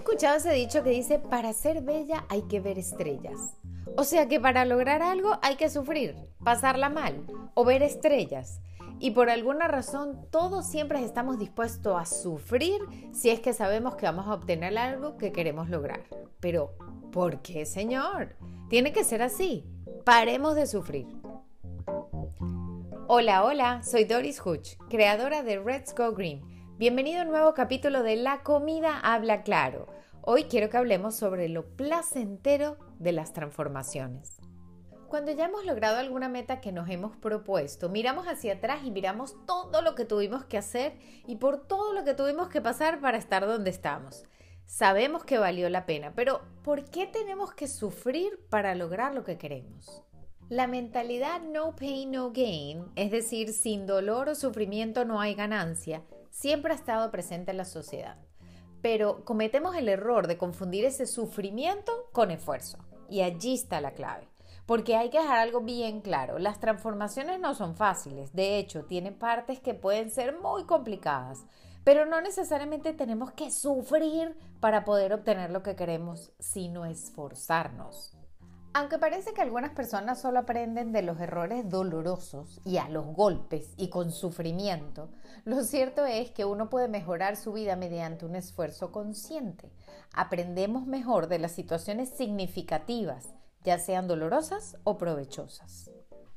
escuchado ese dicho que dice, para ser bella hay que ver estrellas? O sea que para lograr algo hay que sufrir, pasarla mal o ver estrellas. Y por alguna razón todos siempre estamos dispuestos a sufrir si es que sabemos que vamos a obtener algo que queremos lograr. Pero, ¿por qué, Señor? Tiene que ser así. Paremos de sufrir. Hola, hola, soy Doris Hutch, creadora de Let's Go Green. Bienvenido a un nuevo capítulo de La comida habla claro. Hoy quiero que hablemos sobre lo placentero de las transformaciones. Cuando ya hemos logrado alguna meta que nos hemos propuesto, miramos hacia atrás y miramos todo lo que tuvimos que hacer y por todo lo que tuvimos que pasar para estar donde estamos. Sabemos que valió la pena, pero ¿por qué tenemos que sufrir para lograr lo que queremos? La mentalidad no pain, no gain, es decir, sin dolor o sufrimiento no hay ganancia, siempre ha estado presente en la sociedad. Pero cometemos el error de confundir ese sufrimiento con esfuerzo. Y allí está la clave. Porque hay que dejar algo bien claro, las transformaciones no son fáciles, de hecho tienen partes que pueden ser muy complicadas, pero no necesariamente tenemos que sufrir para poder obtener lo que queremos, sino esforzarnos. Aunque parece que algunas personas solo aprenden de los errores dolorosos y a los golpes y con sufrimiento, lo cierto es que uno puede mejorar su vida mediante un esfuerzo consciente. Aprendemos mejor de las situaciones significativas ya sean dolorosas o provechosas.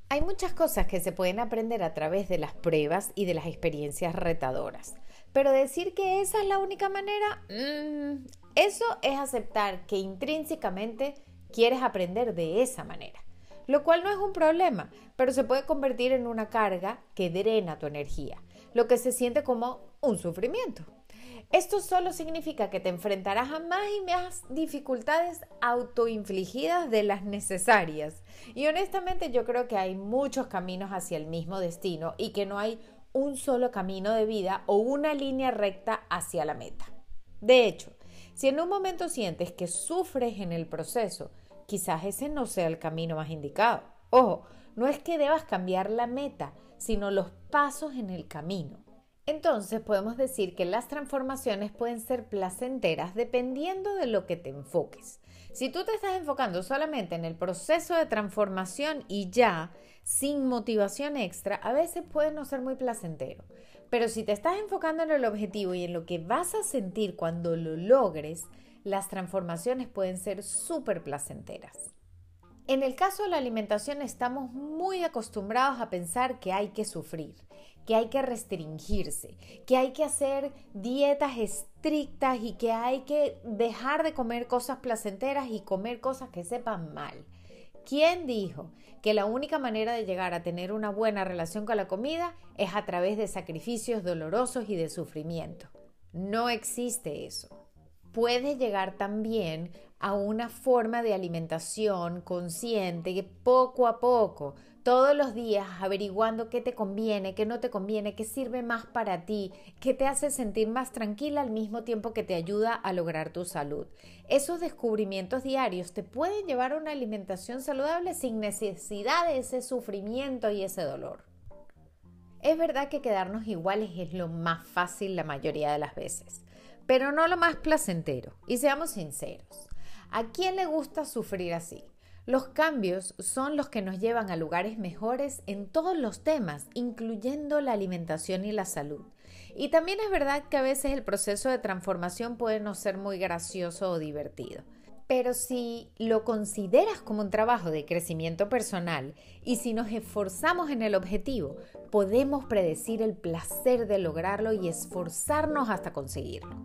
Hay muchas cosas que se pueden aprender a través de las pruebas y de las experiencias retadoras, pero decir que esa es la única manera, mm, eso es aceptar que intrínsecamente quieres aprender de esa manera, lo cual no es un problema, pero se puede convertir en una carga que drena tu energía, lo que se siente como un sufrimiento. Esto solo significa que te enfrentarás a más y más dificultades autoinfligidas de las necesarias. Y honestamente yo creo que hay muchos caminos hacia el mismo destino y que no hay un solo camino de vida o una línea recta hacia la meta. De hecho, si en un momento sientes que sufres en el proceso, quizás ese no sea el camino más indicado. Ojo, no es que debas cambiar la meta, sino los pasos en el camino. Entonces podemos decir que las transformaciones pueden ser placenteras dependiendo de lo que te enfoques. Si tú te estás enfocando solamente en el proceso de transformación y ya, sin motivación extra, a veces puede no ser muy placentero. Pero si te estás enfocando en el objetivo y en lo que vas a sentir cuando lo logres, las transformaciones pueden ser súper placenteras. En el caso de la alimentación estamos muy acostumbrados a pensar que hay que sufrir, que hay que restringirse, que hay que hacer dietas estrictas y que hay que dejar de comer cosas placenteras y comer cosas que sepan mal. ¿Quién dijo que la única manera de llegar a tener una buena relación con la comida es a través de sacrificios dolorosos y de sufrimiento? No existe eso puedes llegar también a una forma de alimentación consciente que poco a poco, todos los días averiguando qué te conviene, qué no te conviene, qué sirve más para ti, qué te hace sentir más tranquila al mismo tiempo que te ayuda a lograr tu salud. Esos descubrimientos diarios te pueden llevar a una alimentación saludable sin necesidad de ese sufrimiento y ese dolor. Es verdad que quedarnos iguales es lo más fácil la mayoría de las veces pero no lo más placentero. Y seamos sinceros, ¿a quién le gusta sufrir así? Los cambios son los que nos llevan a lugares mejores en todos los temas, incluyendo la alimentación y la salud. Y también es verdad que a veces el proceso de transformación puede no ser muy gracioso o divertido. Pero si lo consideras como un trabajo de crecimiento personal y si nos esforzamos en el objetivo, podemos predecir el placer de lograrlo y esforzarnos hasta conseguirlo.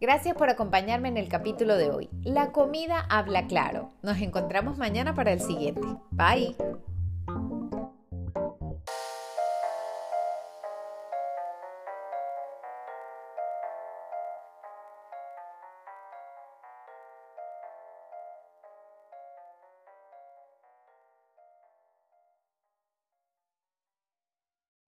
Gracias por acompañarme en el capítulo de hoy. La comida habla claro. Nos encontramos mañana para el siguiente. Bye.